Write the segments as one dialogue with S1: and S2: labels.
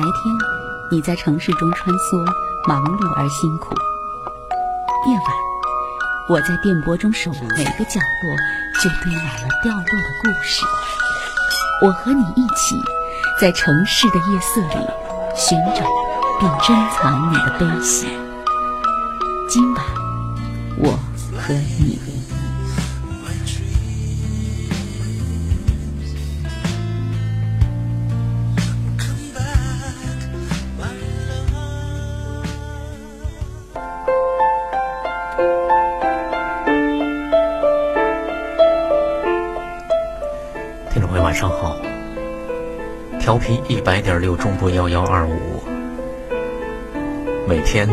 S1: 白天，你在城市中穿梭，忙碌而辛苦；夜晚，我在电波中守护，每个角落就堆满了掉落的故事。我和你一起，在城市的夜色里寻找并珍藏你的悲喜。今晚，我和你。
S2: 调频一百点六中波幺幺二五，每天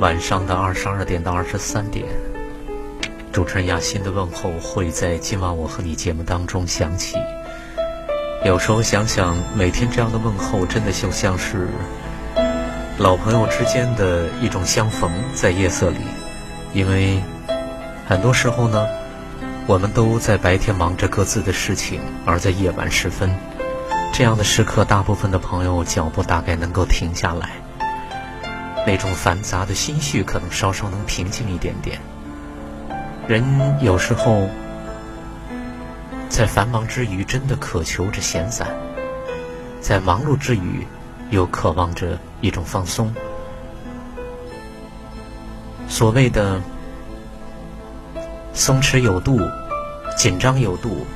S2: 晚上的二十二点到二十三点，主持人亚欣的问候会在今晚我和你节目当中响起。有时候想想，每天这样的问候，真的就像是老朋友之间的一种相逢，在夜色里。因为很多时候呢。我们都在白天忙着各自的事情，而在夜晚时分，这样的时刻，大部分的朋友脚步大概能够停下来，那种繁杂的心绪可能稍稍能平静一点点。人有时候在繁忙之余，真的渴求着闲散；在忙碌之余，又渴望着一种放松。所谓的。松弛有度，紧张有度，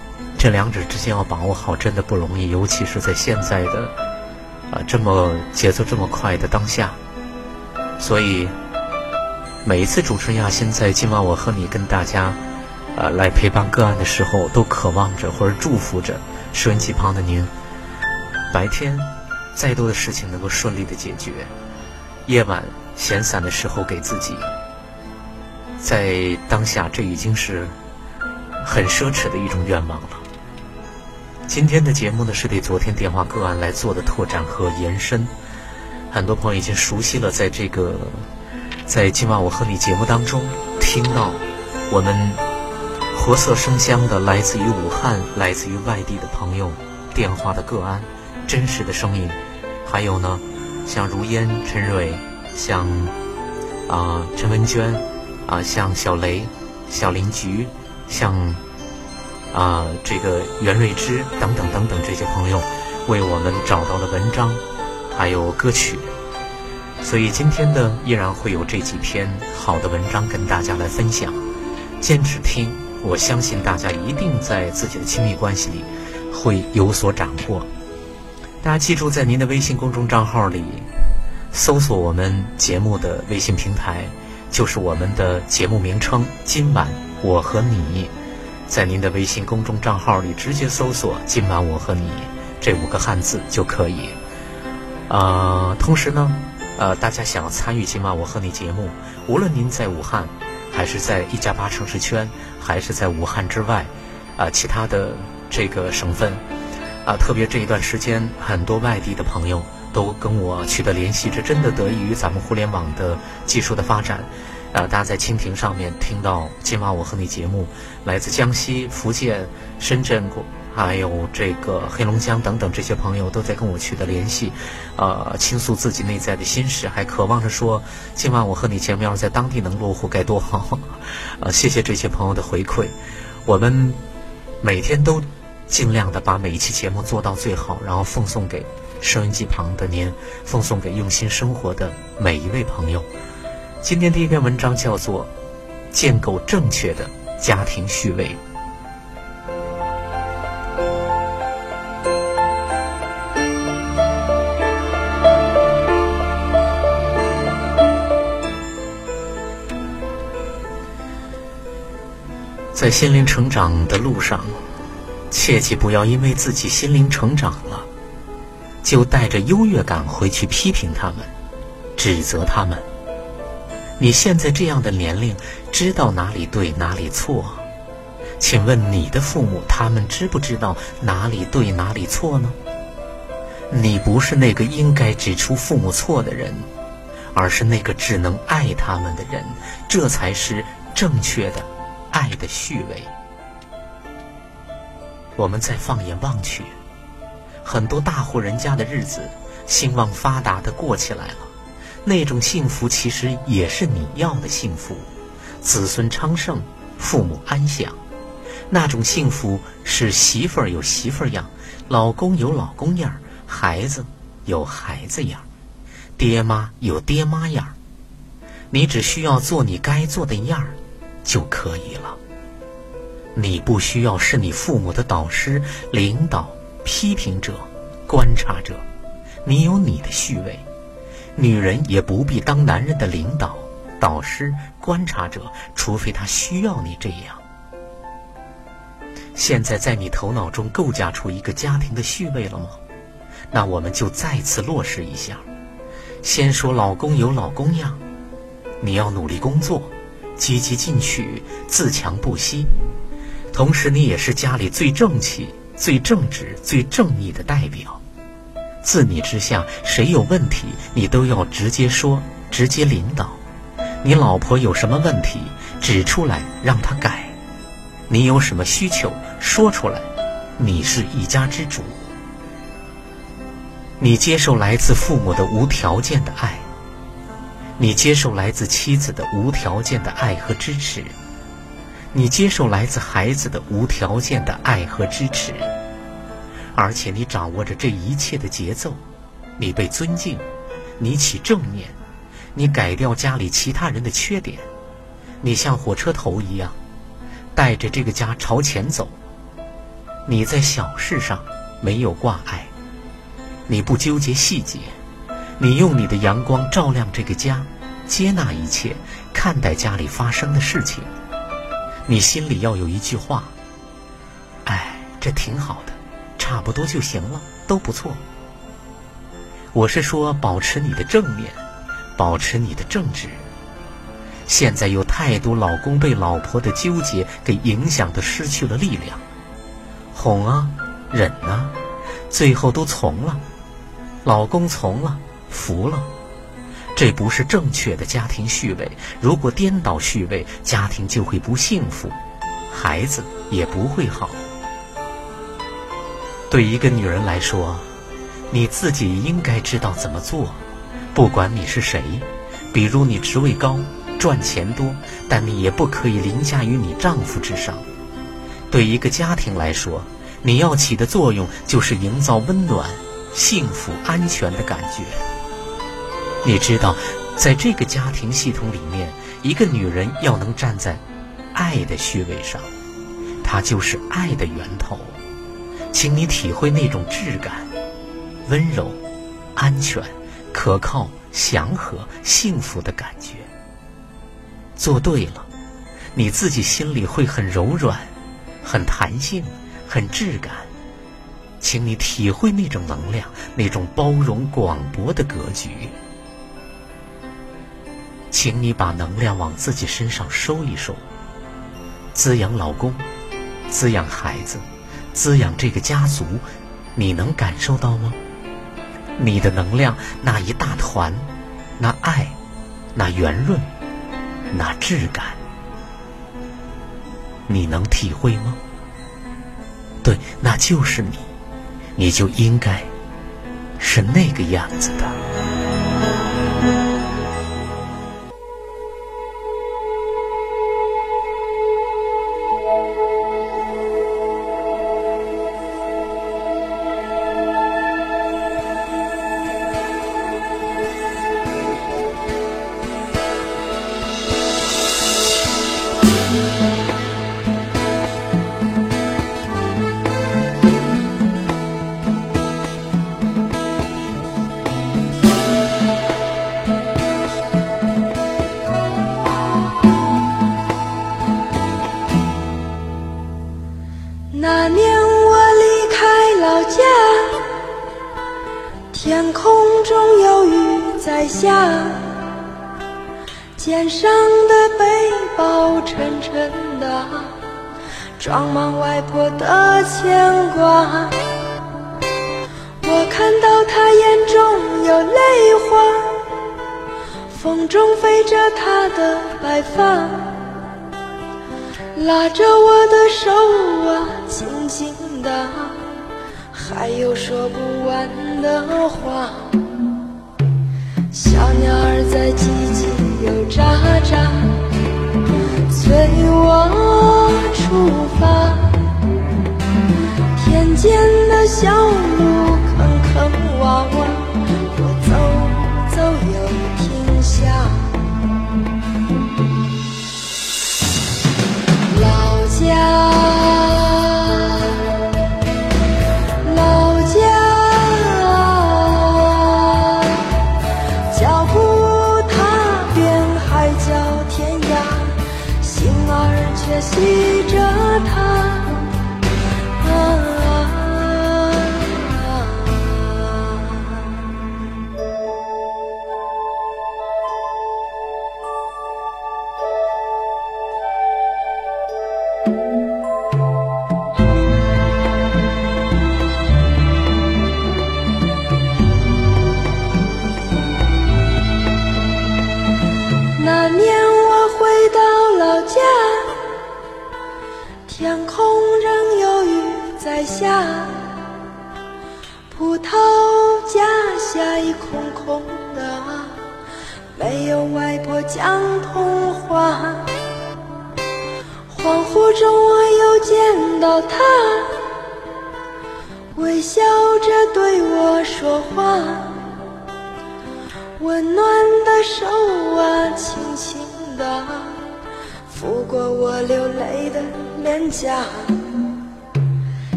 S2: 这两者之间要把握好，真的不容易。尤其是在现在的啊这么节奏这么快的当下，所以每一次主持人亚欣在今晚我和你跟大家啊来陪伴个案的时候，都渴望着或者祝福着收音机旁的您，白天再多的事情能够顺利的解决，夜晚闲散的时候给自己。在当下，这已经是很奢侈的一种愿望了。今天的节目呢，是对昨天电话个案来做的拓展和延伸。很多朋友已经熟悉了，在这个在今晚我和你节目当中，听到我们活色生香的来自于武汉、来自于外地的朋友电话的个案，真实的声音。还有呢，像如烟、陈蕊，像啊陈文娟。啊，像小雷、小林菊，像啊这个袁瑞芝等等等等这些朋友，为我们找到了文章，还有歌曲，所以今天呢依然会有这几篇好的文章跟大家来分享。坚持听，我相信大家一定在自己的亲密关系里会有所斩获。大家记住，在您的微信公众账号里搜索我们节目的微信平台。就是我们的节目名称。今晚我和你，在您的微信公众账号里直接搜索“今晚我和你”这五个汉字就可以。呃，同时呢，呃，大家想要参与今晚我和你节目，无论您在武汉，还是在一加八城市圈，还是在武汉之外，啊，其他的这个省份，啊，特别这一段时间，很多外地的朋友。都跟我取得联系，这真的得益于咱们互联网的技术的发展。呃，大家在蜻蜓上面听到今晚我和你节目，来自江西、福建、深圳，还有这个黑龙江等等这些朋友都在跟我取得联系，呃，倾诉自己内在的心事，还渴望着说今晚我和你节目要是在当地能落户该多好。呃，谢谢这些朋友的回馈，我们每天都尽量的把每一期节目做到最好，然后奉送给。收音机旁的您，奉送给用心生活的每一位朋友。今天第一篇文章叫做《建构正确的家庭序位》。在心灵成长的路上，切记不要因为自己心灵成长了。就带着优越感回去批评他们，指责他们。你现在这样的年龄，知道哪里对哪里错？请问你的父母，他们知不知道哪里对哪里错呢？你不是那个应该指出父母错的人，而是那个只能爱他们的人。这才是正确的爱的序位。我们再放眼望去。很多大户人家的日子兴旺发达的过起来了，那种幸福其实也是你要的幸福，子孙昌盛，父母安享。那种幸福是媳妇儿有媳妇儿样，老公有老公样，孩子有孩子样，爹妈有爹妈样。你只需要做你该做的样儿就可以了。你不需要是你父母的导师、领导、批评者、观察者，你有你的序位。女人也不必当男人的领导、导师、观察者，除非他需要你这样。现在在你头脑中构架出一个家庭的序位了吗？那我们就再次落实一下。先说老公有老公样，你要努力工作，积极进取，自强不息。同时，你也是家里最正气、最正直、最正义的代表。自你之下，谁有问题，你都要直接说，直接领导。你老婆有什么问题，指出来让她改。你有什么需求，说出来。你是一家之主，你接受来自父母的无条件的爱，你接受来自妻子的无条件的爱和支持，你接受来自孩子的无条件的爱和支持，而且你掌握着这一切的节奏，你被尊敬，你起正念，你改掉家里其他人的缺点，你像火车头一样。带着这个家朝前走，你在小事上没有挂碍，你不纠结细节，你用你的阳光照亮这个家，接纳一切，看待家里发生的事情。你心里要有一句话：哎，这挺好的，差不多就行了，都不错。我是说，保持你的正面，保持你的正直。现在有太多老公被老婆的纠结给影响的失去了力量，哄啊，忍啊，最后都从了，老公从了，服了，这不是正确的家庭序位。如果颠倒序位，家庭就会不幸福，孩子也不会好。对一个女人来说，你自己应该知道怎么做，不管你是谁，比如你职位高。赚钱多，但你也不可以凌驾于你丈夫之上。对一个家庭来说，你要起的作用就是营造温暖、幸福、安全的感觉。你知道，在这个家庭系统里面，一个女人要能站在爱的虚位上，她就是爱的源头。请你体会那种质感、温柔、安全、可靠、祥和、幸福的感觉。做对了，你自己心里会很柔软、很弹性、很质感。请你体会那种能量，那种包容广博的格局。请你把能量往自己身上收一收，滋养老公，滋养孩子，滋养这个家族。你能感受到吗？你的能量那一大团，那爱，那圆润。那质感，你能体会吗？对，那就是你，你就应该是那个样子的。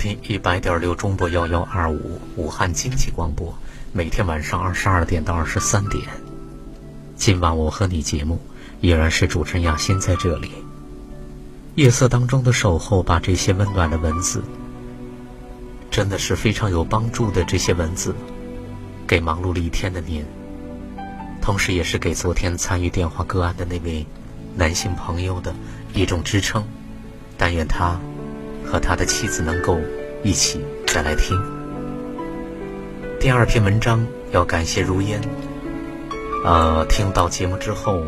S2: 频一百点六中波幺幺二五，武汉经济广播，每天晚上二十二点到二十三点。今晚我和你节目依然是主持人亚欣在这里。夜色当中的守候，把这些温暖的文字，真的是非常有帮助的。这些文字，给忙碌了一天的您，同时也是给昨天参与电话个案的那位男性朋友的一种支撑。但愿他和他的妻子能够一起再来听。第二篇文章要感谢如烟，呃，听到节目之后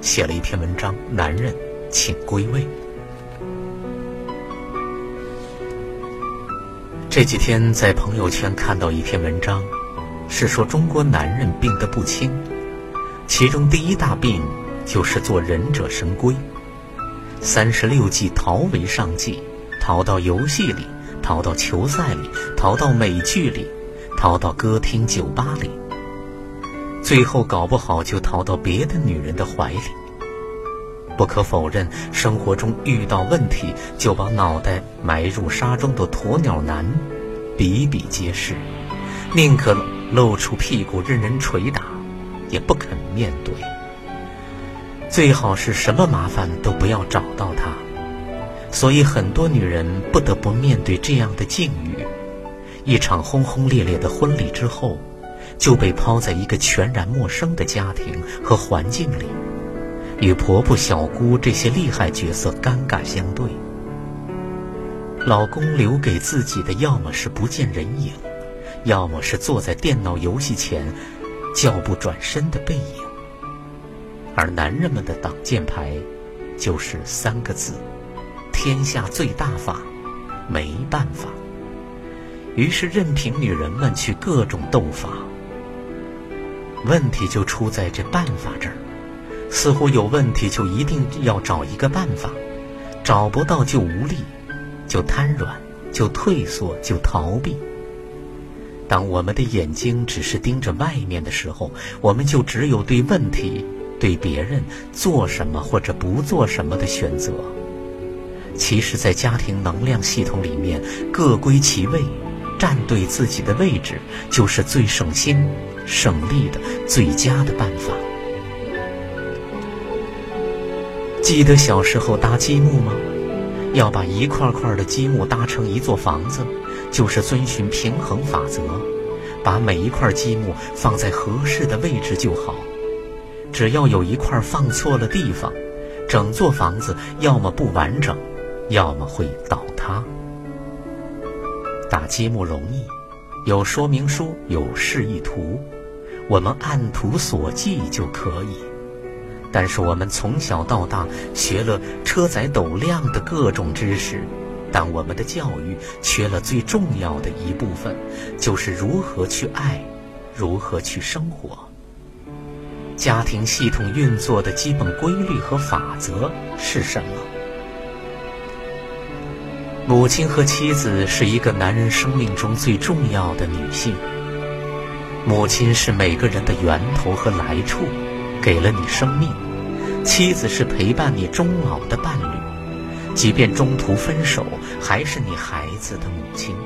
S2: 写了一篇文章，《男人请归位》。这几天在朋友圈看到一篇文章，是说中国男人病得不轻，其中第一大病就是做忍者神龟。三十六计，逃为上计，逃到游戏里，逃到球赛里，逃到美剧里，逃到歌厅酒吧里，最后搞不好就逃到别的女人的怀里。不可否认，生活中遇到问题就把脑袋埋入沙中的鸵鸟男比比皆是，宁可露出屁股任人捶打，也不肯面对。最好是什么麻烦都不要找到他，所以很多女人不得不面对这样的境遇：一场轰轰烈烈的婚礼之后，就被抛在一个全然陌生的家庭和环境里，与婆婆、小姑这些厉害角色尴尬相对。老公留给自己的，要么是不见人影，要么是坐在电脑游戏前脚步转身的背影。而男人们的挡箭牌，就是三个字：天下最大法，没办法。于是任凭女人们去各种斗法。问题就出在这办法这儿，似乎有问题就一定要找一个办法，找不到就无力，就瘫软，就退缩，就逃避。当我们的眼睛只是盯着外面的时候，我们就只有对问题、对别人做什么或者不做什么的选择。其实，在家庭能量系统里面，各归其位，站对自己的位置，就是最省心、省力的最佳的办法。记得小时候搭积木吗？要把一块块的积木搭成一座房子。就是遵循平衡法则，把每一块积木放在合适的位置就好。只要有一块放错了地方，整座房子要么不完整，要么会倒塌。打积木容易，有说明书，有示意图，我们按图索骥就可以。但是我们从小到大学了车载斗量的各种知识。但我们的教育缺了最重要的一部分，就是如何去爱，如何去生活。家庭系统运作的基本规律和法则是什么？母亲和妻子是一个男人生命中最重要的女性。母亲是每个人的源头和来处，给了你生命；妻子是陪伴你终老的伴侣。即便中途分手，还是你孩子的母亲。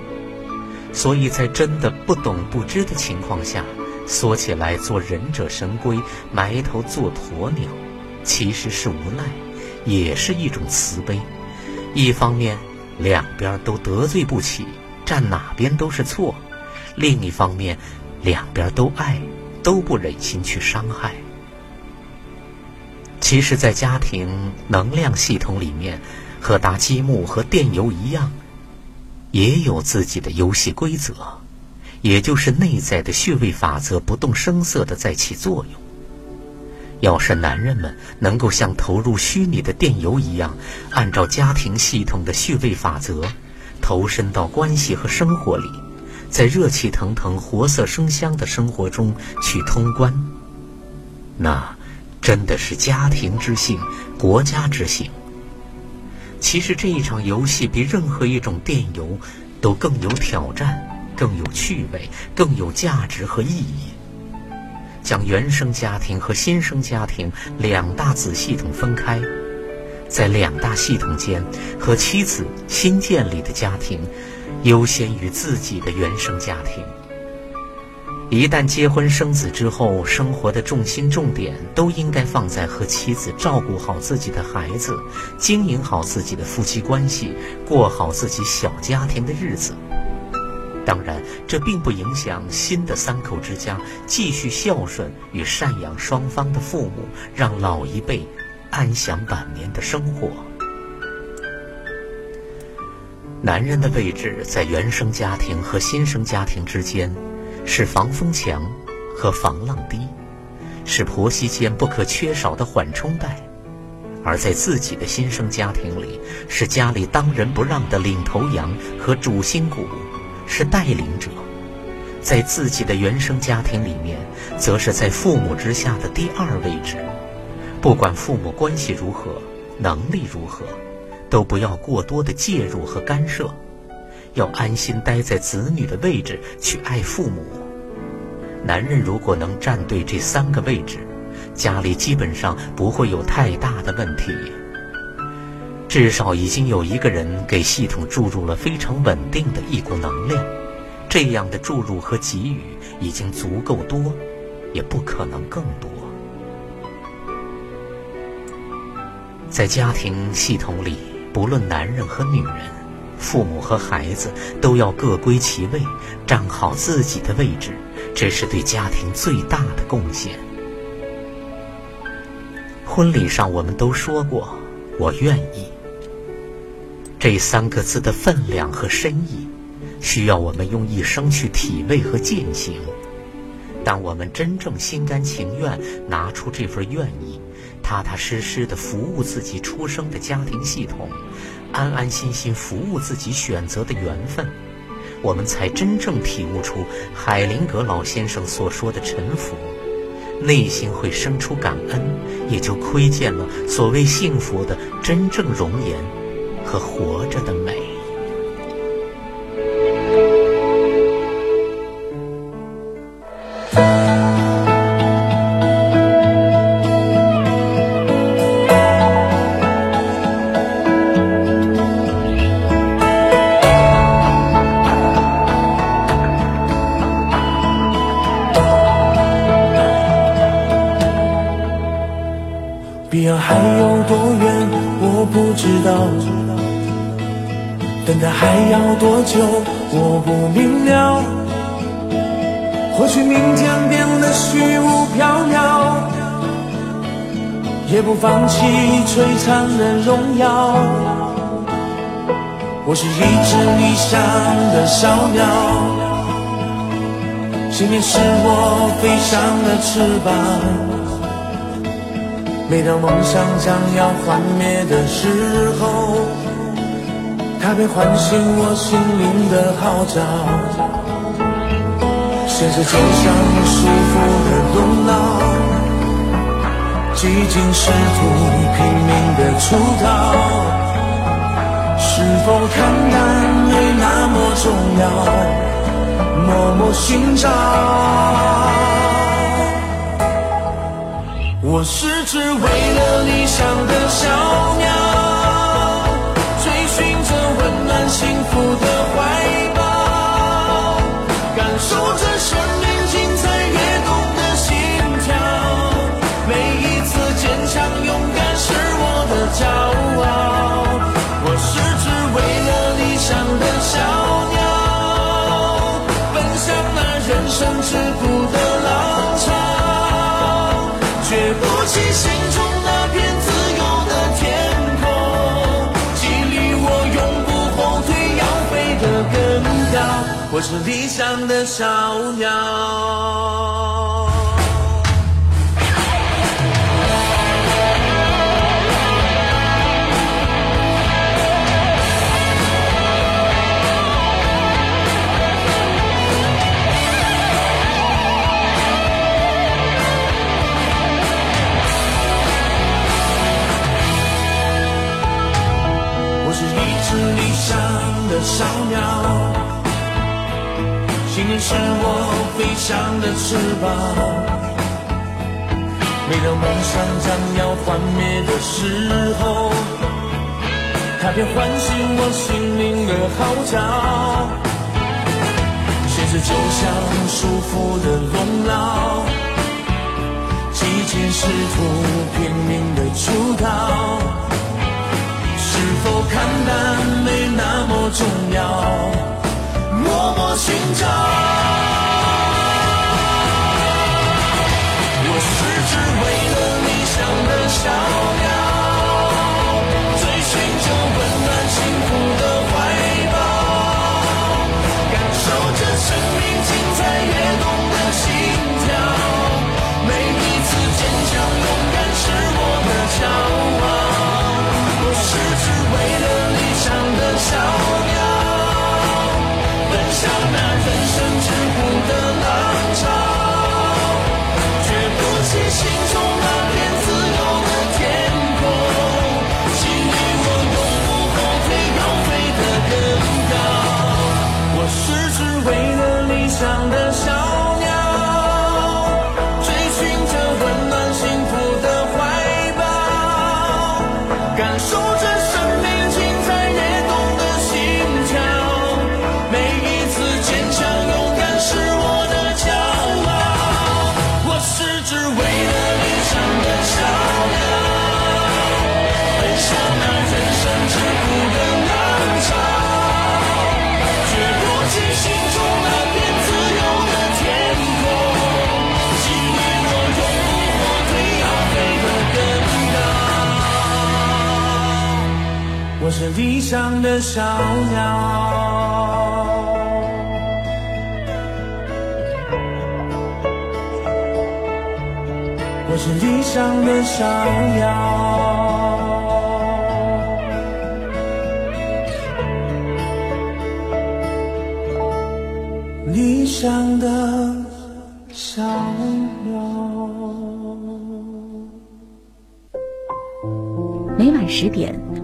S2: 所以在真的不懂不知的情况下，说起来做忍者神龟，埋头做鸵鸟，其实是无奈，也是一种慈悲。一方面，两边都得罪不起，站哪边都是错；另一方面，两边都爱，都不忍心去伤害。其实，在家庭能量系统里面。和搭积木和电游一样，也有自己的游戏规则，也就是内在的穴位法则不动声色的在起作用。要是男人们能够像投入虚拟的电游一样，按照家庭系统的序位法则，投身到关系和生活里，在热气腾腾、活色生香的生活中去通关，那真的是家庭之幸，国家之幸。其实这一场游戏比任何一种电游都更有挑战，更有趣味，更有价值和意义。将原生家庭和新生家庭两大子系统分开，在两大系统间和妻子新建立的家庭，优先于自己的原生家庭。一旦结婚生子之后，生活的重心重点都应该放在和妻子照顾好自己的孩子，经营好自己的夫妻关系，过好自己小家庭的日子。当然，这并不影响新的三口之家继续孝顺与赡养双方的父母，让老一辈安享晚年的生活。男人的位置在原生家庭和新生家庭之间。是防风墙和防浪堤，是婆媳间不可缺少的缓冲带；而在自己的新生家庭里，是家里当仁不让的领头羊和主心骨，是带领者；在自己的原生家庭里面，则是在父母之下的第二位置。不管父母关系如何，能力如何，都不要过多的介入和干涉。要安心待在子女的位置去爱父母。男人如果能站对这三个位置，家里基本上不会有太大的问题。至少已经有一个人给系统注入了非常稳定的一股能量，这样的注入和给予已经足够多，也不可能更多。在家庭系统里，不论男人和女人。父母和孩子都要各归其位，站好自己的位置，这是对家庭最大的贡献。婚礼上我们都说过“我愿意”这三个字的分量和深意，需要我们用一生去体味和践行。当我们真正心甘情愿拿出这份愿意，踏踏实实的服务自己出生的家庭系统。安安心心服务自己选择的缘分，我们才真正体悟出海灵格老先生所说的沉浮，内心会生出感恩，也就窥见了所谓幸福的真正容颜和活着的美。
S3: 彼岸还有多远，我不知道；等待还要多久，我不明了。或许明天变得虚无缥缈，也不放弃璀璨的荣耀。我是一只理想的小鸟，信念是我飞翔的翅膀。每当梦想将要幻灭的时候，它便唤醒我心灵的号角。现实就像束缚的容脑，几经试图拼命的出逃，是否看淡没那么重要，默默寻找。我是只为了理想的小鸟，温暖幸福的怀抱，感受着生命精彩跃动的心跳。每一次坚强勇敢是我的骄傲。我是只为了理想的小我是理想的小鸟。它便唤醒我心灵的号角。现实就像束缚的笼牢，几经试图拼命的出逃。是否看淡没那么重要，默默寻找。我是只为了理想的鸟了理想的我是理想的鸟，我是理想的鸟，理想的鸟。
S1: 每晚十点。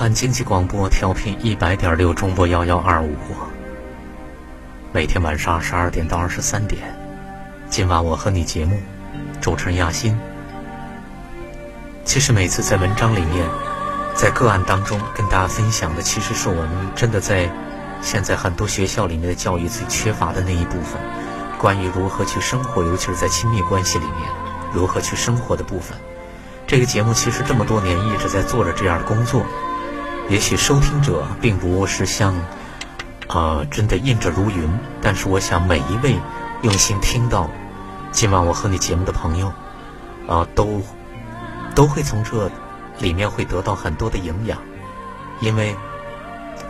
S2: 汉经济广播调频一百点六中波幺幺二五，每天晚上二十二点到二十三点，今晚我和你节目，主持人亚欣。其实每次在文章里面，在个案当中跟大家分享的，其实是我们真的在现在很多学校里面的教育最缺乏的那一部分，关于如何去生活，尤其是在亲密关系里面如何去生活的部分。这个节目其实这么多年一直在做着这样的工作。也许收听者并不是像，啊，真的印着如云，但是我想每一位用心听到今晚我和你节目的朋友，啊，都都会从这里面会得到很多的营养，因为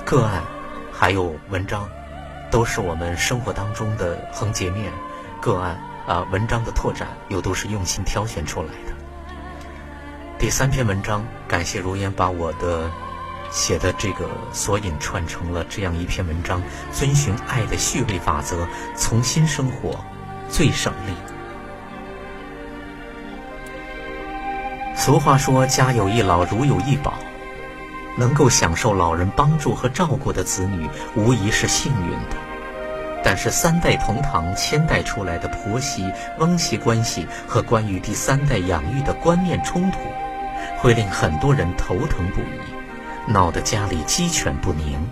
S2: 个案还有文章都是我们生活当中的横截面，个案啊，文章的拓展又都是用心挑选出来的。第三篇文章，感谢如烟把我的。写的这个索引串成了这样一篇文章，遵循爱的序位法则，重新生活最省力。俗话说：“家有一老，如有一宝。”能够享受老人帮助和照顾的子女，无疑是幸运的。但是三代同堂、千代出来的婆媳、翁媳关系和关于第三代养育的观念冲突，会令很多人头疼不已。闹得家里鸡犬不宁。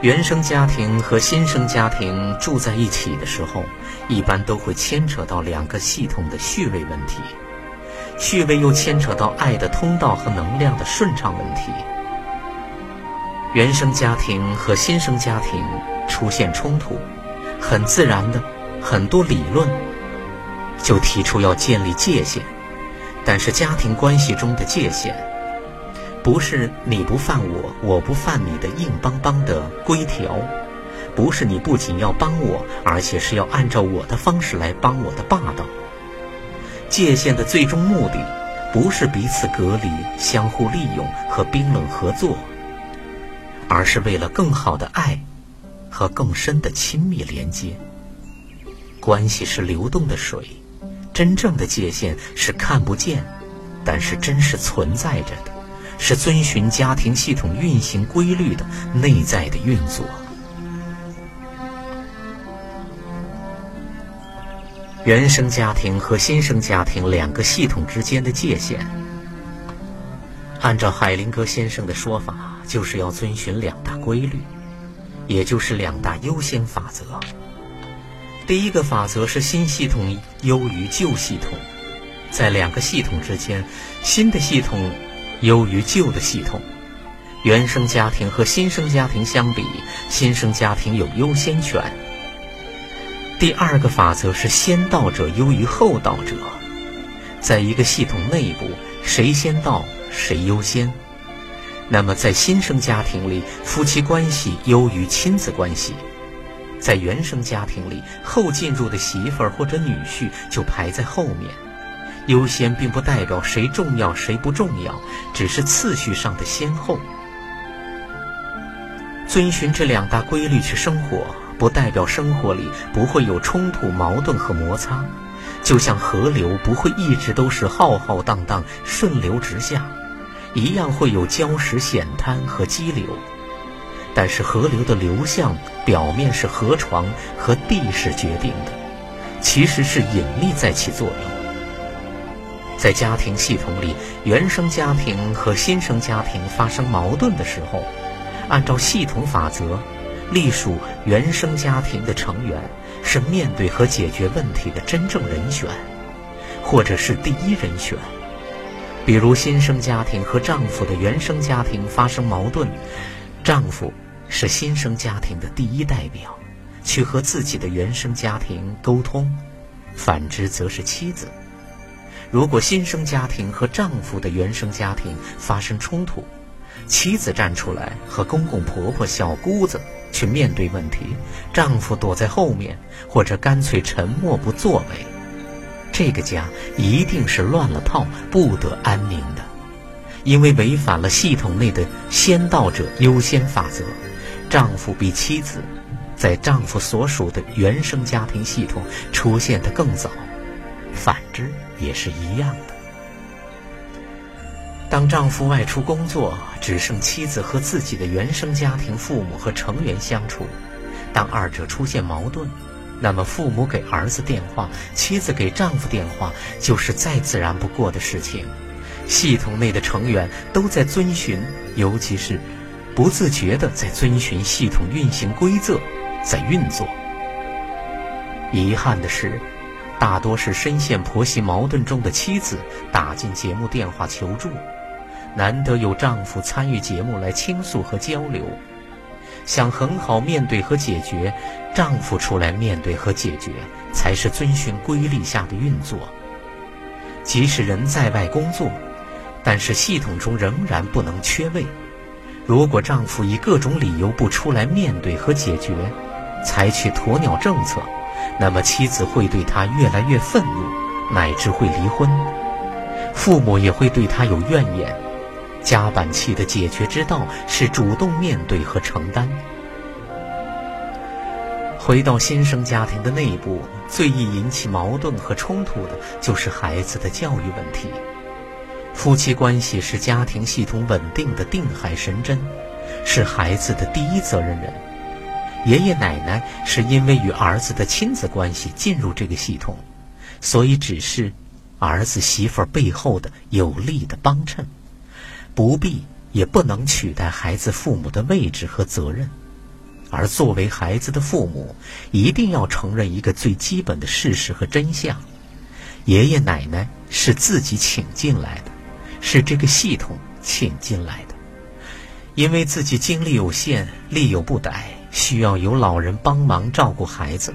S2: 原生家庭和新生家庭住在一起的时候，一般都会牵扯到两个系统的序位问题，序位又牵扯到爱的通道和能量的顺畅问题。原生家庭和新生家庭出现冲突，很自然的，很多理论就提出要建立界限，但是家庭关系中的界限。不是你不犯我，我不犯你的硬邦邦的规条，不是你不仅要帮我，而且是要按照我的方式来帮我的霸道。界限的最终目的，不是彼此隔离、相互利用和冰冷合作，而是为了更好的爱和更深的亲密连接。关系是流动的水，真正的界限是看不见，但是真实存在着。是遵循家庭系统运行规律的内在的运作。原生家庭和新生家庭两个系统之间的界限，按照海灵格先生的说法，就是要遵循两大规律，也就是两大优先法则。第一个法则是新系统优于旧系统，在两个系统之间，新的系统。优于旧的系统，原生家庭和新生家庭相比，新生家庭有优先权。第二个法则是先到者优于后到者，在一个系统内部，谁先到谁优先。那么在新生家庭里，夫妻关系优于亲子关系；在原生家庭里，后进入的媳妇儿或者女婿就排在后面。优先并不代表谁重要谁不重要，只是次序上的先后。遵循这两大规律去生活，不代表生活里不会有冲突、矛盾和摩擦。就像河流不会一直都是浩浩荡荡、顺流直下，一样会有礁石、险滩和激流。但是河流的流向表面是河床和地势决定的，其实是引力在起作用。在家庭系统里，原生家庭和新生家庭发生矛盾的时候，按照系统法则，隶属原生家庭的成员是面对和解决问题的真正人选，或者是第一人选。比如新生家庭和丈夫的原生家庭发生矛盾，丈夫是新生家庭的第一代表，去和自己的原生家庭沟通；反之则是妻子。如果新生家庭和丈夫的原生家庭发生冲突，妻子站出来和公公婆婆、小姑子去面对问题，丈夫躲在后面或者干脆沉默不作为，这个家一定是乱了套、不得安宁的，因为违反了系统内的先到者优先法则，丈夫比妻子在丈夫所属的原生家庭系统出现的更早，反之。也是一样的。当丈夫外出工作，只剩妻子和自己的原生家庭父母和成员相处，当二者出现矛盾，那么父母给儿子电话，妻子给丈夫电话，就是再自然不过的事情。系统内的成员都在遵循，尤其是不自觉的在遵循系统运行规则，在运作。遗憾的是。大多是深陷婆媳矛盾中的妻子打进节目电话求助，难得有丈夫参与节目来倾诉和交流，想很好面对和解决，丈夫出来面对和解决才是遵循规律下的运作。即使人在外工作，但是系统中仍然不能缺位。如果丈夫以各种理由不出来面对和解决，采取鸵鸟政策。那么妻子会对他越来越愤怒，乃至会离婚；父母也会对他有怨言。夹板气的解决之道是主动面对和承担。回到新生家庭的内部，最易引起矛盾和冲突的就是孩子的教育问题。夫妻关系是家庭系统稳定的定海神针，是孩子的第一责任人。爷爷奶奶是因为与儿子的亲子关系进入这个系统，所以只是儿子媳妇背后的有力的帮衬，不必也不能取代孩子父母的位置和责任。而作为孩子的父母，一定要承认一个最基本的事实和真相：爷爷奶奶是自己请进来的，是这个系统请进来的，因为自己精力有限，力有不逮。需要有老人帮忙照顾孩子，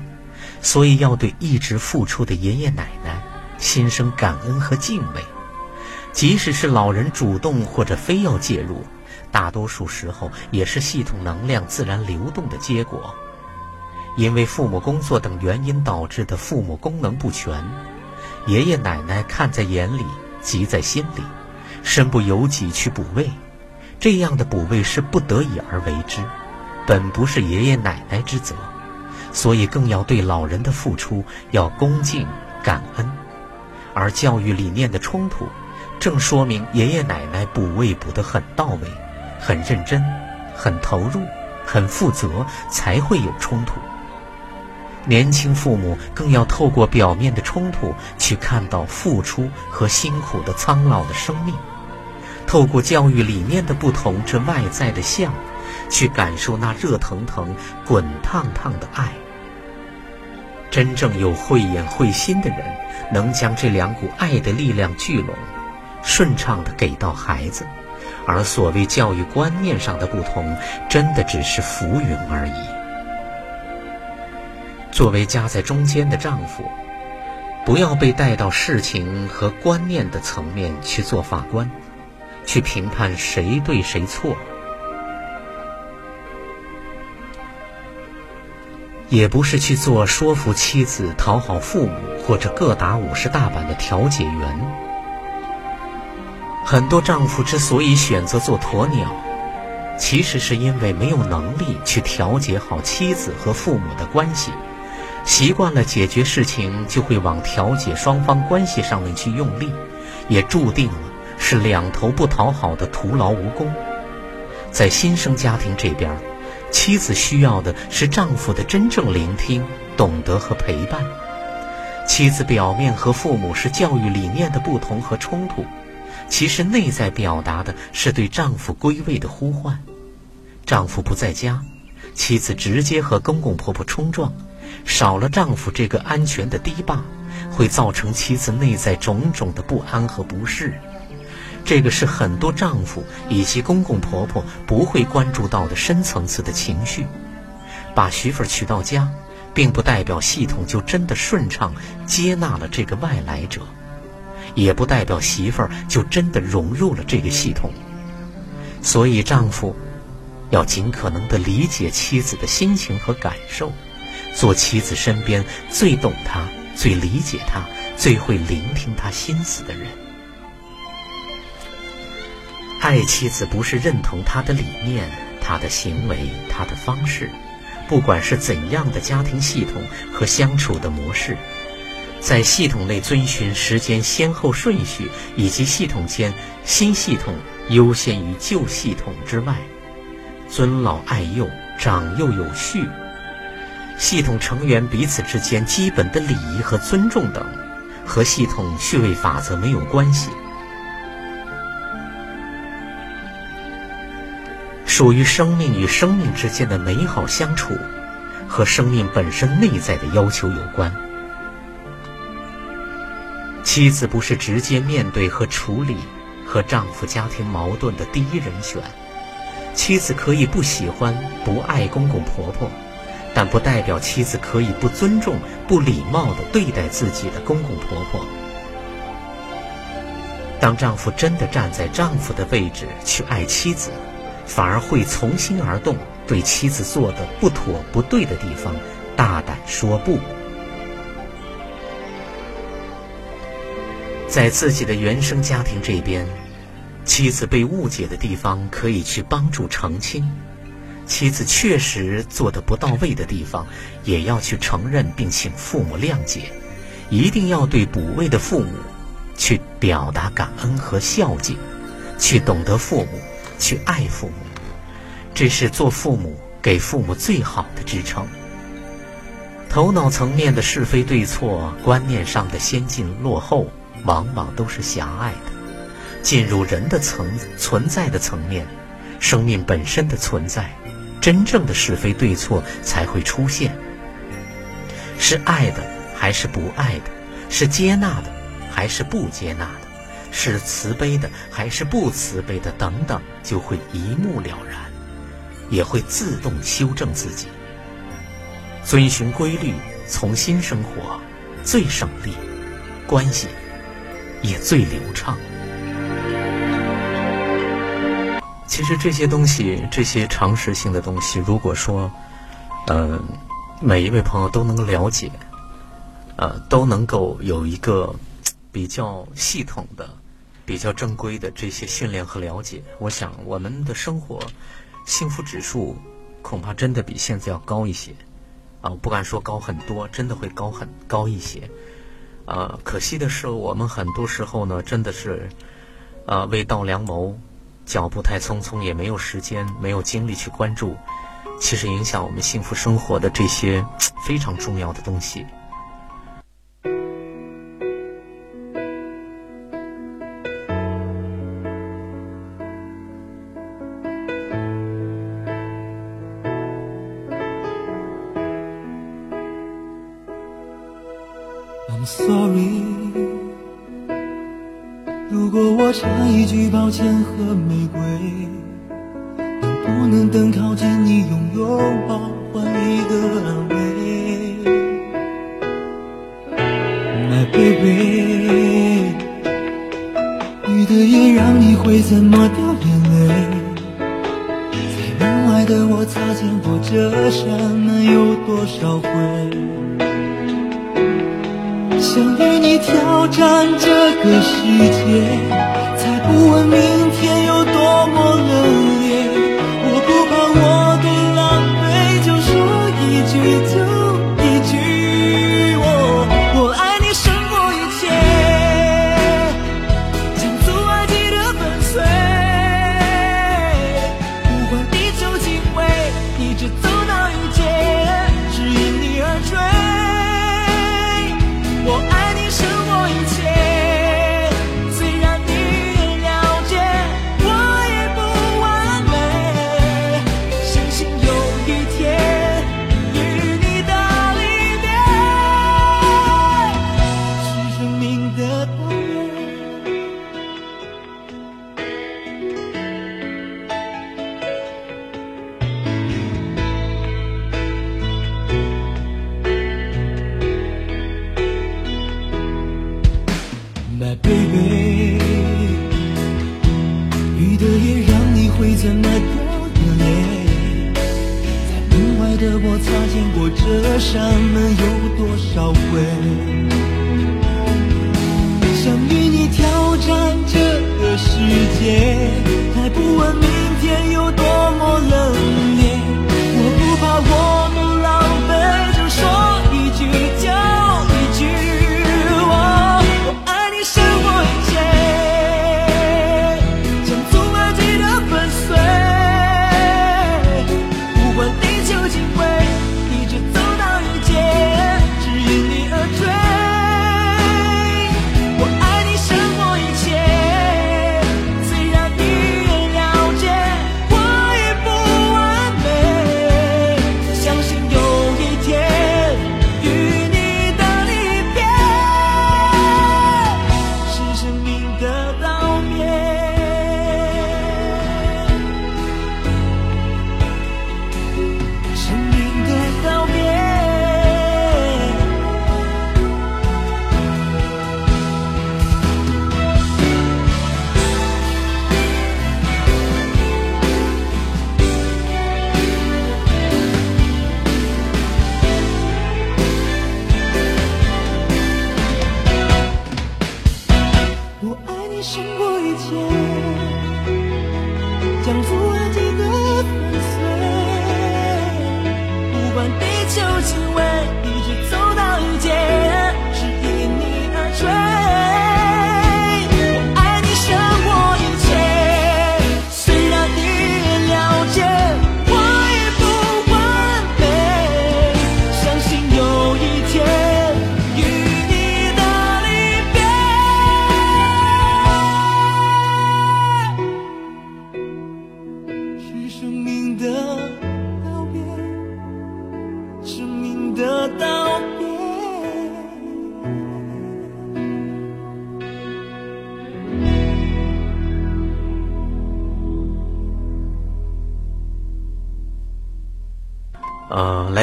S2: 所以要对一直付出的爷爷奶奶心生感恩和敬畏。即使是老人主动或者非要介入，大多数时候也是系统能量自然流动的结果。因为父母工作等原因导致的父母功能不全，爷爷奶奶看在眼里，急在心里，身不由己去补位。这样的补位是不得已而为之。本不是爷爷奶奶之责，所以更要对老人的付出要恭敬感恩。而教育理念的冲突，正说明爷爷奶奶补位补得很到位、很认真、很投入、很负责，才会有冲突。年轻父母更要透过表面的冲突，去看到付出和辛苦的苍老的生命，透过教育理念的不同，这外在的像。去感受那热腾腾、滚烫烫的爱。真正有慧眼慧心的人，能将这两股爱的力量聚拢，顺畅的给到孩子。而所谓教育观念上的不同，真的只是浮云而已。作为夹在中间的丈夫，不要被带到事情和观念的层面去做法官，去评判谁对谁错。也不是去做说服妻子、讨好父母或者各打五十大板的调解员。很多丈夫之所以选择做鸵鸟，其实是因为没有能力去调节好妻子和父母的关系，习惯了解决事情就会往调解双方关系上面去用力，也注定了是两头不讨好的徒劳无功。在新生家庭这边，妻子需要的是丈夫的真正聆听、懂得和陪伴。妻子表面和父母是教育理念的不同和冲突，其实内在表达的是对丈夫归位的呼唤。丈夫不在家，妻子直接和公公婆婆冲撞，少了丈夫这个安全的堤坝，会造成妻子内在种种的不安和不适。这个是很多丈夫以及公公婆婆不会关注到的深层次的情绪。把媳妇儿娶到家。并不代表系统就真的顺畅接纳了这个外来者，也不代表媳妇儿就真的融入了这个系统。所以，丈夫要尽可能的理解妻子的心情和感受，做妻子身边最懂她、最理解她、最会聆听她心思的人。爱妻子不是认同她的理念、她的行为、她的方式。不管是怎样的家庭系统和相处的模式，在系统内遵循时间先后顺序，以及系统间新系统优先于旧系统之外，尊老爱幼、长幼有序，系统成员彼此之间基本的礼仪和尊重等，和系统序位法则没有关系。属于生命与生命之间的美好相处，和生命本身内在的要求有关。妻子不是直接面对和处理和丈夫家庭矛盾的第一人选。妻子可以不喜欢、不爱公公婆婆，但不代表妻子可以不尊重、不礼貌地对待自己的公公婆婆。当丈夫真的站在丈夫的位置去爱妻子。反而会从心而动，对妻子做的不妥不对的地方，大胆说不。在自己的原生家庭这边，妻子被误解的地方，可以去帮助澄清；妻子确实做的不到位的地方，也要去承认，并请父母谅解。一定要对补位的父母，去表达感恩和孝敬，去懂得父母。去爱父母，这是做父母给父母最好的支撑。头脑层面的是非对错，观念上的先进落后，往往都是狭隘的。进入人的层存在的层面，生命本身的存在，真正的是非对错才会出现。是爱的还是不爱的？是接纳的还是不接纳的？是慈悲的还是不慈悲的？等等，就会一目了然，也会自动修正自己。遵循规律，重新生活，最省力，关系也最流畅。其实这些东西，这些常识性的东西，如果说，嗯，每一位朋友都能了解，呃，都能够有一个比较系统的。比较正规的这些训练和了解，我想我们的生活幸福指数恐怕真的比现在要高一些啊！不敢说高很多，真的会高很高一些。啊，可惜的是，我们很多时候呢，真的是啊，未到良谋，脚步太匆匆，也没有时间、没有精力去关注，其实影响我们幸福生活的这些非常重要的东西。
S3: 一句抱歉和玫瑰，能不能等靠近你，用拥抱换一个安慰？My baby，雨的夜让你会怎么掉眼泪？在门外的我擦肩过这扇门有多少回？想与你挑战这个世界，不问明天有多么恶劣，我不怕我的狼狈，就说一句就。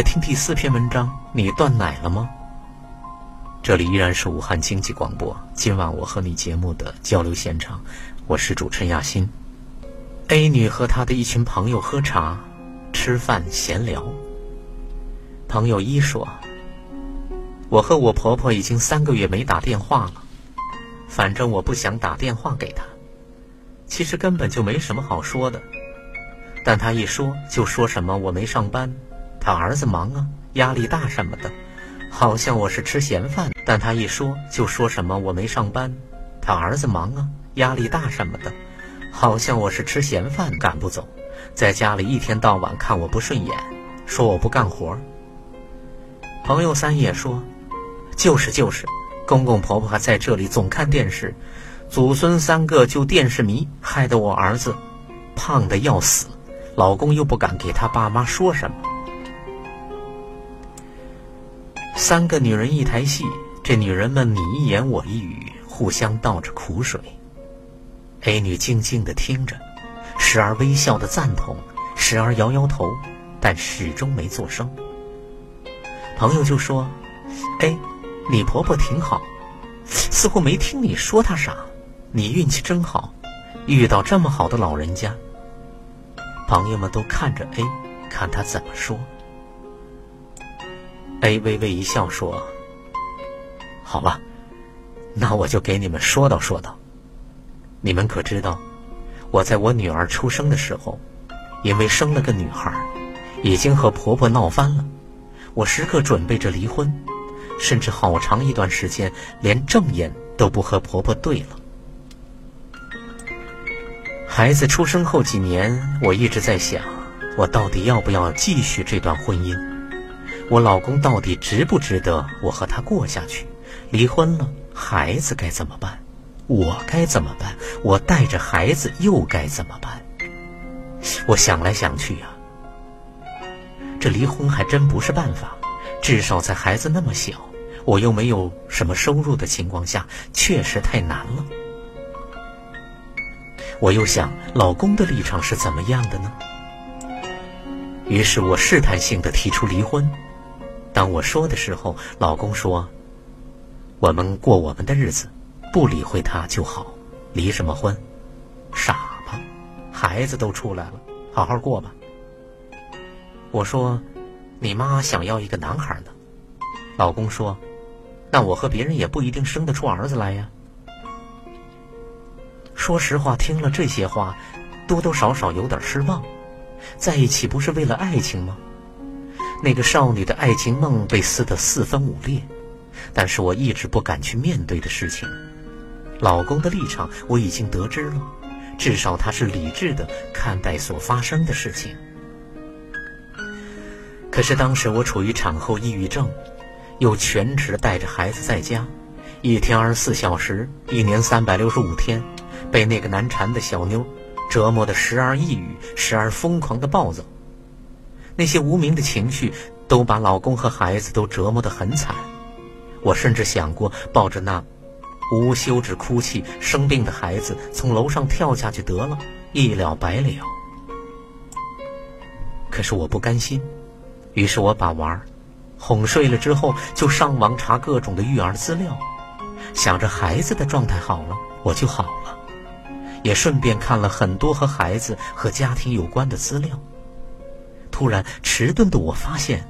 S2: 听第四篇文章，你断奶了吗？这里依然是武汉经济广播，今晚我和你节目的交流现场，我是主持人亚欣。A 女和她的一群朋友喝茶、吃饭、闲聊。朋友一说：“我和我婆婆已经三个月没打电话了，反正我不想打电话给她。其实根本就没什么好说的，但她一说就说什么我没上班，他儿子忙啊，压力大什么的，好像我是吃闲饭。但他一说就说什么我没上班，他儿子忙啊，压力大什么的，好像我是吃闲饭赶不走，在家里一天到晚看我不顺眼，说我不干活。朋友三也说，就是就是，公公婆婆在这里总看电视，祖孙三个就电视迷，害得我儿子胖的要死，老公又不敢给他爸妈说什么。三个女人一台戏，这女人们你一言我一语，互相倒着苦水。A 女静静地听着，时而微笑的赞同，时而摇摇头，但始终没作声。朋友就说：“哎，你婆婆挺好，似乎没听你说她啥。你运气真好，遇到这么好的老人家。”朋友们都看着 A，看他怎么说。A 微微一笑说：“好吧，那我就给你们说道说道。你们可知道，我在我女儿出生的时候，因为生了个女孩，已经和婆婆闹翻了。我时刻准备着离婚，甚至好长一段时间连正眼都不和婆婆对了。孩子出生后几年，我一直在想，我到底要不要继续这段婚姻？我老公到底值不值得我和他过下去？离婚了，孩子该怎么办？我该怎么办？我带着孩子又该怎么办？我想来想去呀、这离婚还真不是办法，至少在孩子那么小，我又没有什么收入的情况下，确实太难了。我又想，老公的立场是怎么样的呢？于是我试探性的提出离婚。当我说的时候，老公说：“我们过我们的日子，不理会他就好，离什么婚？傻吧，孩子都出来了，好好过吧。”我说：“你妈想要一个男孩呢。老公说：“那我和别人也不一定生得出儿子来呀。”说实话，听了这些话，多多少少有点失望。在一起不是为了爱情吗？那个少女的爱情梦被撕得四分五裂，但是我一直不敢去面对的事情。老公的立场我已经得知了，至少他是理智的看待所发生的事情。可是当时我处于产后抑郁症，又全职带着孩子在家，一天二十四小时，一年三百六十五天，被那个难缠的小妞折磨的时而抑郁，时而疯狂的暴躁。那些无名的情绪都把老公和孩子都折磨得很惨。我甚至想过抱着那无休止哭泣、生病的孩子从楼上跳下去得了，一了百了。可是我不甘心，于是我把娃儿哄睡了之后，就上网查各种的育儿资料，想着孩子的状态好了，我就好了，也顺便看了很多和孩子和家庭有关的资料。突然，迟钝的我发现，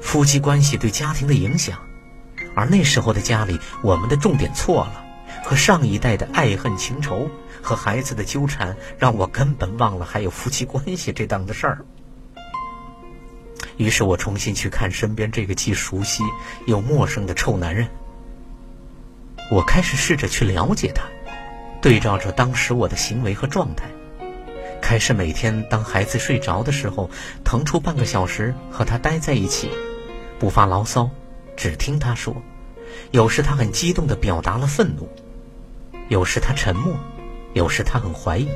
S2: 夫妻关系对家庭的影响，而那时候的家里，我们的重点错了，和上一代的爱恨情仇和孩子的纠缠，让我根本忘了还有夫妻关系这档子事儿。于是我重新去看身边这个既熟悉又陌生的臭男人，我开始试着去了解他，对照着当时我的行为和状态。开始每天当孩子睡着的时候，腾出半个小时和他待在一起，不发牢骚，只听他说。有时他很激动地表达了愤怒，有时他沉默，有时他很怀疑。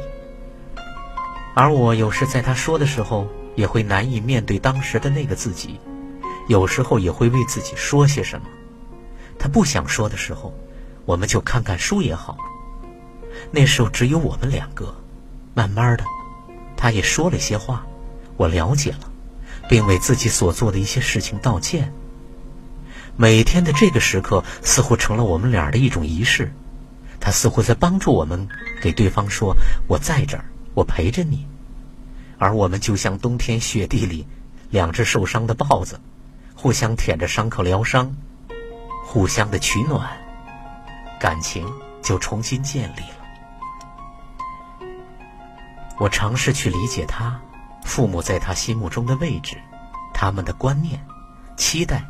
S2: 而我有时在他说的时候，也会难以面对当时的那个自己，有时候也会为自己说些什么。他不想说的时候，我们就看看书也好。那时候只有我们两个，慢慢的。他也说了些话，我了解了，并为自己所做的一些事情道歉。每天的这个时刻似乎成了我们俩的一种仪式，他似乎在帮助我们给对方说：“我在这儿，我陪着你。”而我们就像冬天雪地里两只受伤的豹子，互相舔着伤口疗伤，互相的取暖，感情就重新建立了。我尝试去理解他父母在他心目中的位置，他们的观念、期待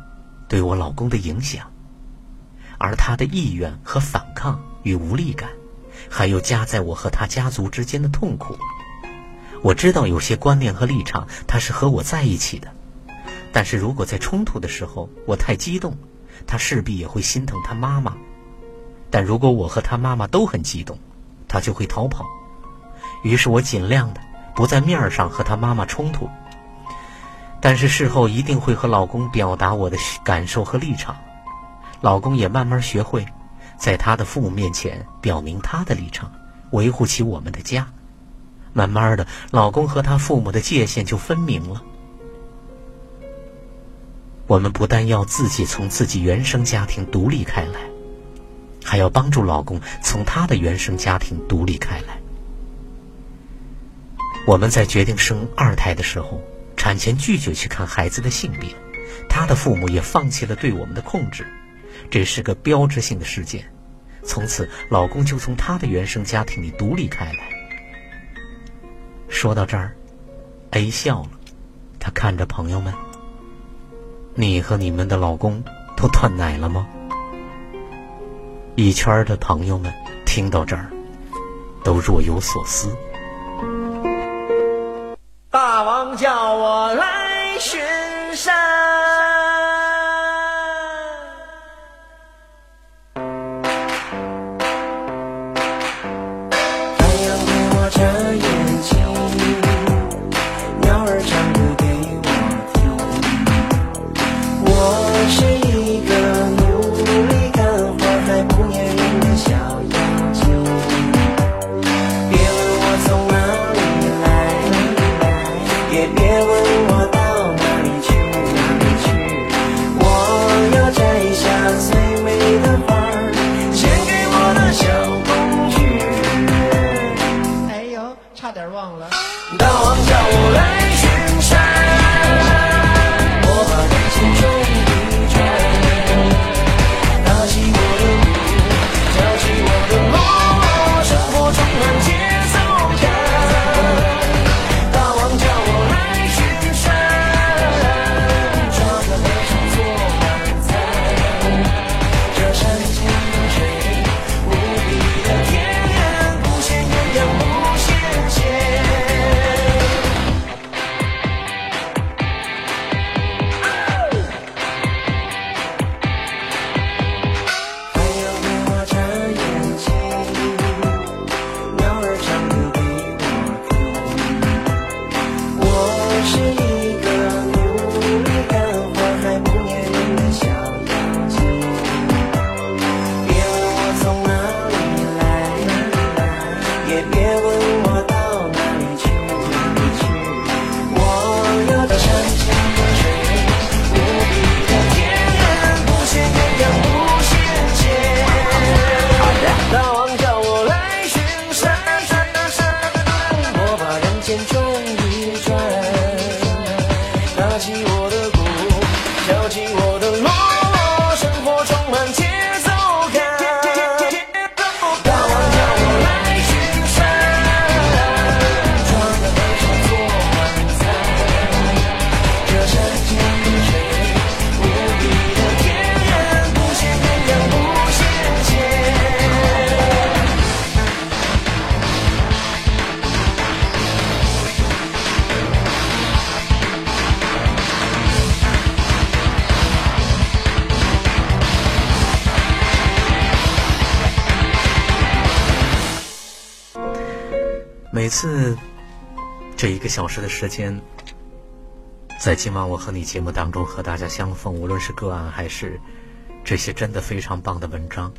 S2: 对我老公的影响，而他的意愿和反抗与无力感，还有夹在我和他家族之间的痛苦。我知道有些观念和立场他是和我在一起的，但是如果在冲突的时候我太激动，他势必也会心疼他妈妈；但如果我和他妈妈都很激动，他就会逃跑。于是我尽量的不在面上和他妈妈冲突，但是事后一定会和老公表达我的感受和立场。老公也慢慢学会，在他的父母面前表明他的立场，维护起我们的家。慢慢的，老公和他父母的界限就分明了。我们不但要自己从自己原生家庭独立开来，还要帮助老公从他的原生家庭独立开来。我们在决定生二胎的时候，产前拒绝去看孩子的性别，他的父母也放弃了对我们的控制，这是个标志性的事件。从此，老公就从他的原生家庭里独立开来。说到这儿，A 笑了，他看着朋友们：“你和你们的老公都断奶了吗？”一圈的朋友们听到这儿，都若有所思。
S3: 叫我来巡山。
S2: 小时的时间，在今晚我和你节目当中和大家相逢，无论是个案还是这些真的非常棒的文章，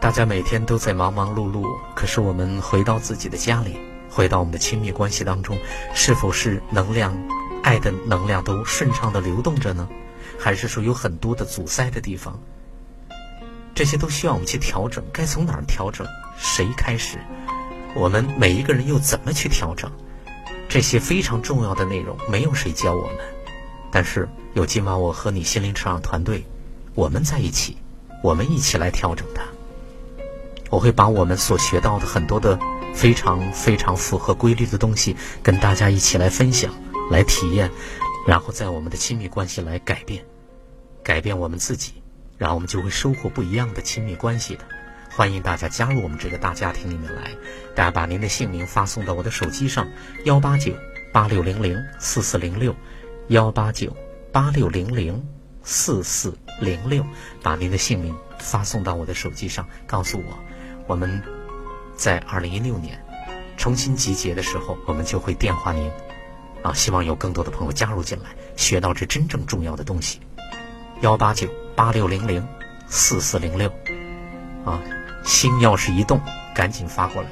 S2: 大家每天都在忙忙碌碌，可是我们回到自己的家里，回到我们的亲密关系当中，是否是能量、爱的能量都顺畅的流动着呢？还是说有很多的阻塞的地方？这些都需要我们去调整，该从哪儿调整？谁开始？我们每一个人又怎么去调整？这些非常重要的内容，没有谁教我们，但是有今晚我和你心灵成长团队，我们在一起，我们一起来调整它。我会把我们所学到的很多的非常非常符合规律的东西，跟大家一起来分享、来体验，然后在我们的亲密关系来改变，改变我们自己。然后我们就会收获不一样的亲密关系的。欢迎大家加入我们这个大家庭里面来，大家把您的姓名发送到我的手机上，幺八九八六零零四四零六，幺八九八六零零四四零六，把您的姓名发送到我的手机上，告诉我，我们在二零一六年重新集结的时候，我们就会电话您。啊，希望有更多的朋友加入进来，学到这真正重要的东西。幺八九八六零零四四零六，啊，心要是一动，赶紧发过来。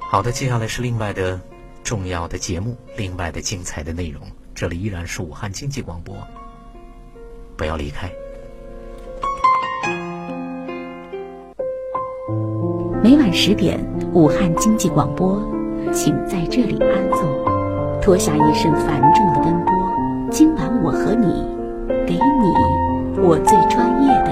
S2: 好的，接下来是另外的重要的节目，另外的精彩的内容。这里依然是武汉经济广播，不要离开。
S1: 每晚十点，武汉经济广播，请在这里安坐，脱下一身繁重的奔波。今晚我和你，给你我最专业的